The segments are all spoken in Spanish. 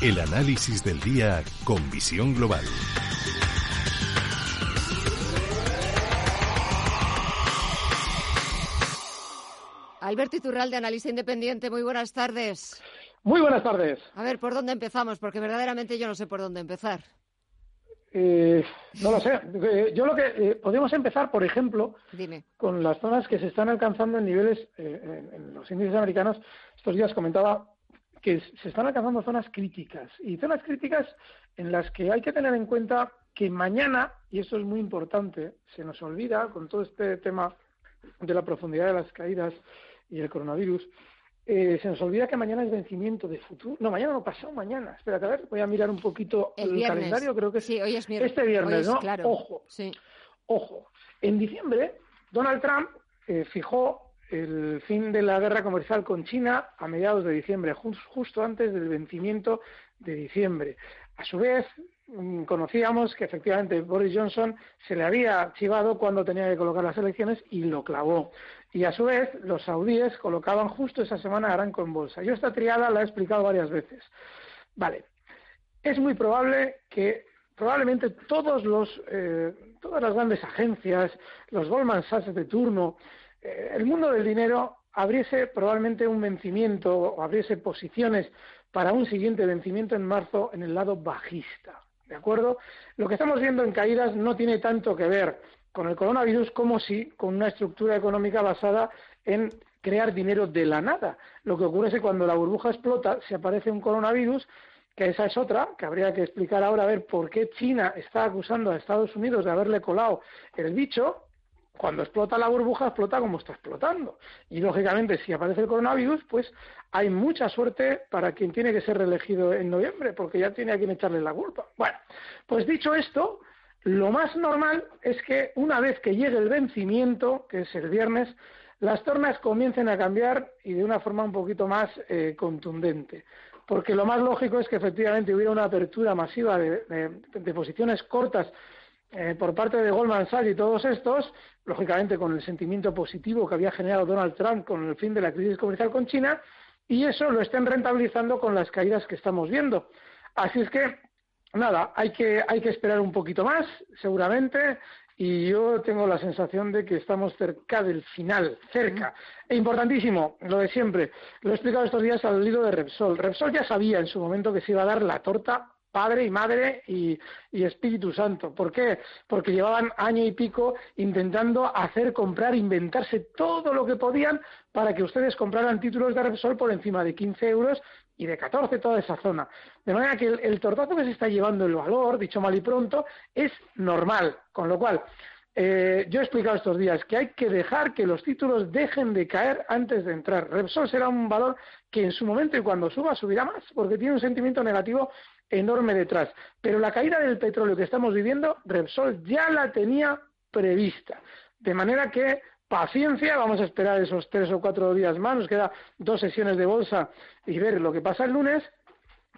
El análisis del día con visión global. Alberto Iturralde, analista independiente, muy buenas tardes. Muy buenas tardes. A ver, ¿por dónde empezamos? Porque verdaderamente yo no sé por dónde empezar. Eh, no lo sé. Eh, yo lo que eh, podemos empezar, por ejemplo, Dime. con las zonas que se están alcanzando en niveles en, en, los índices americanos. Estos días comentaba que se están alcanzando zonas críticas y zonas críticas en las que hay que tener en cuenta que mañana, y esto es muy importante, se nos olvida con todo este tema de la profundidad de las caídas y el coronavirus, eh, se nos olvida que mañana es vencimiento de futuro. No, mañana no, pasado mañana. Espérate, a ver, voy a mirar un poquito el, calendario. Creo que sí, hoy es este viernes, es, ¿no? Claro. Ojo, sí. ojo. En diciembre, Donald Trump eh, fijó el fin de la guerra comercial con China a mediados de diciembre, justo antes del vencimiento de diciembre. A su vez, mm, conocíamos que efectivamente Boris Johnson se le había archivado cuando tenía que colocar las elecciones y lo clavó. Y a su vez, los saudíes colocaban justo esa semana a Aranco en bolsa. Yo esta triada la he explicado varias veces. Vale, es muy probable que probablemente todos los, eh, todas las grandes agencias, los Goldman Sachs de turno, eh, el mundo del dinero abriese probablemente un vencimiento o abriese posiciones para un siguiente vencimiento en marzo en el lado bajista. ¿De acuerdo? Lo que estamos viendo en caídas no tiene tanto que ver con el coronavirus como si con una estructura económica basada en crear dinero de la nada. Lo que ocurre es que cuando la burbuja explota, se aparece un coronavirus, que esa es otra, que habría que explicar ahora a ver por qué China está acusando a Estados Unidos de haberle colado el bicho, cuando explota la burbuja, explota como está explotando. Y lógicamente, si aparece el coronavirus, pues hay mucha suerte para quien tiene que ser reelegido en noviembre, porque ya tiene a quien echarle la culpa. Bueno, pues dicho esto, lo más normal es que una vez que llegue el vencimiento, que es el viernes, las tornas comiencen a cambiar y de una forma un poquito más eh, contundente. Porque lo más lógico es que efectivamente hubiera una apertura masiva de, de, de posiciones cortas eh, por parte de Goldman Sachs y todos estos, lógicamente con el sentimiento positivo que había generado Donald Trump con el fin de la crisis comercial con China, y eso lo estén rentabilizando con las caídas que estamos viendo. Así es que, nada, hay que, hay que esperar un poquito más, seguramente, y yo tengo la sensación de que estamos cerca del final, cerca. E importantísimo, lo de siempre, lo he explicado estos días al hilo de Repsol. Repsol ya sabía en su momento que se iba a dar la torta Padre y Madre y, Espíritu Santo. ¿Por qué? Porque llevaban año y pico intentando hacer comprar, inventarse todo lo que podían para que ustedes compraran títulos de Repsol por encima de 15 euros y de 14 toda esa zona. De manera que el, el tortazo que se está llevando el valor, dicho mal y pronto, es normal. Con lo cual, eh, yo he explicado estos días que hay que dejar que los títulos dejen de caer antes de entrar. Repsol será un valor que en su momento y cuando suba subirá más, porque tiene un sentimiento negativo enorme detrás. Pero la caída del petróleo que estamos viviendo, Repsol ya la tenía prevista. De manera que paciencia, vamos a esperar esos tres o cuatro días más, nos queda dos sesiones de bolsa y ver lo que pasa el lunes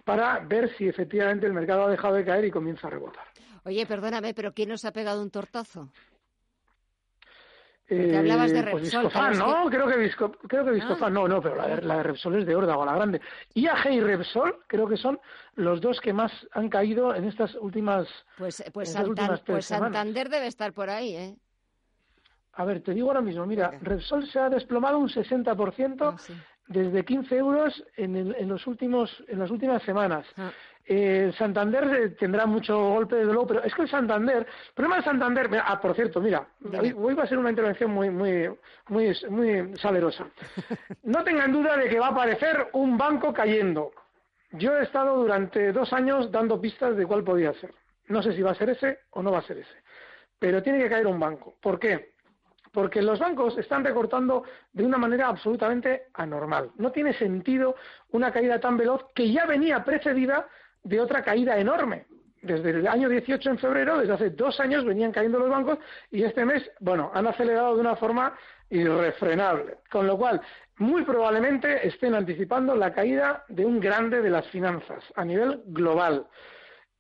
para ver si efectivamente el mercado ha dejado de caer y comienza a rebotar. Oye, perdóname, pero ¿quién nos ha pegado un tortazo? Eh, hablabas de pues Repsol, Viscofan, claro, es ¿no? Creo que, Visco, creo que Viscofan, Ah. no, no, pero la de, la de Repsol es de órdago, la grande. IAG y Repsol creo que son los dos que más han caído en estas últimas... Pues, pues, últimas Santan- tres pues. Santander debe estar por ahí, ¿eh? A ver, te digo ahora mismo, mira. Repsol se ha desplomado un 60% Ah, sí. Desde 15 euros en, el- en, los últimos, en las últimas semanas. Ah. Eh, Santander eh, tendrá mucho golpe desde luego, pero es que el Santander, el problema del Santander, mira, ah, por cierto, mira, hoy va a ser una intervención muy, muy, muy, muy salerosa. No tengan duda de que va a aparecer un banco cayendo. Yo he estado durante dos años dando pistas de cuál podía ser. No sé si va a ser ese o no va a ser ese. Pero tiene que caer un banco. ¿Por qué? Porque los bancos están recortando de una manera absolutamente anormal. No tiene sentido una caída tan veloz que ya venía precedida de otra caída enorme. Desde el año 18 en febrero, desde hace dos años venían cayendo los bancos y este mes, bueno, han acelerado de una forma irrefrenable. Con lo cual, muy probablemente estén anticipando la caída de un grande de las finanzas a nivel global.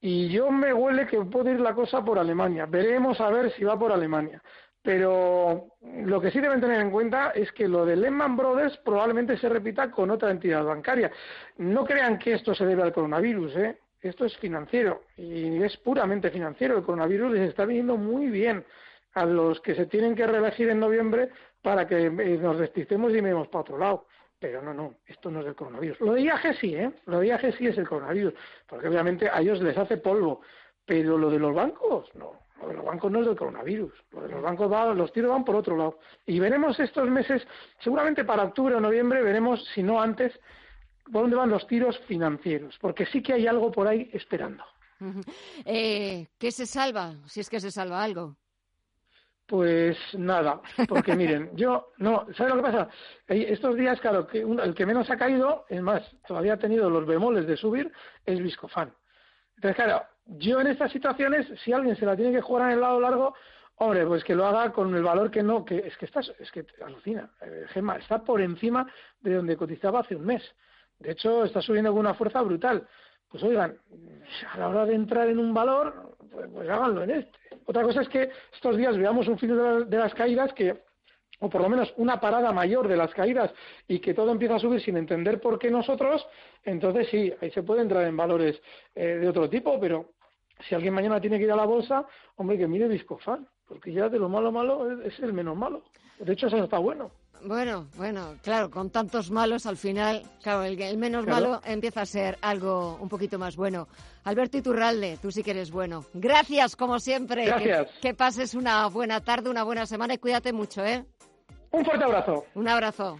Y yo me huele que puede ir la cosa por Alemania. Veremos a ver si va por Alemania. Pero lo que sí deben tener en cuenta es que lo de Lehman Brothers probablemente se repita con otra entidad bancaria. No crean que esto se debe al coronavirus, ¿eh? Esto es financiero y es puramente financiero. El coronavirus les está viniendo muy bien a los que se tienen que reelegir en noviembre para que eh, nos despistemos y miremos para otro lado. Pero no, no, esto no es del coronavirus. Lo de IAG sí, ¿eh? Lo de IAG sí es el coronavirus, porque obviamente a ellos les hace polvo. Pero lo de los bancos, no. Lo de los bancos no es del coronavirus. Lo de los bancos va, los tiros van por otro lado. Y veremos estos meses, seguramente para octubre o noviembre, veremos, si no antes, por dónde van los tiros financieros. Porque sí que hay algo por ahí esperando. eh, ¿Qué se salva? Si es que se salva algo. Pues nada, porque miren, yo, no, ¿sabes lo que pasa? Estos días, claro, que el que menos ha caído, es más, todavía ha tenido los bemoles de subir, es Viscofan. Entonces, claro, yo en estas situaciones, si alguien se la tiene que jugar en el lado largo, hombre, pues que lo haga con el valor que no, que es que estás, es que alucina, eh, Gemma, está por encima de donde cotizaba hace un mes. De hecho, está subiendo con una fuerza brutal. Pues oigan, a la hora de entrar en un valor, pues, pues háganlo en este. Otra cosa es que estos días veamos un fin de, las caídas que o por lo menos una parada mayor de las caídas y que todo empieza a subir sin entender por qué nosotros, entonces sí, ahí se puede entrar en valores eh, de otro tipo, pero si alguien mañana tiene que ir a la bolsa, hombre, que mire Viscofan, porque ya de lo malo malo es, el menos malo. De hecho, eso está bueno. Bueno, bueno, claro, con tantos malos al final, claro, el, menos malo empieza a ser algo un poquito más bueno. Alberto Iturralde, tú sí que eres bueno. Gracias, como siempre. Gracias. Que, pases una buena tarde, una buena semana y cuídate mucho, ¿eh? Un fuerte abrazo. Un abrazo.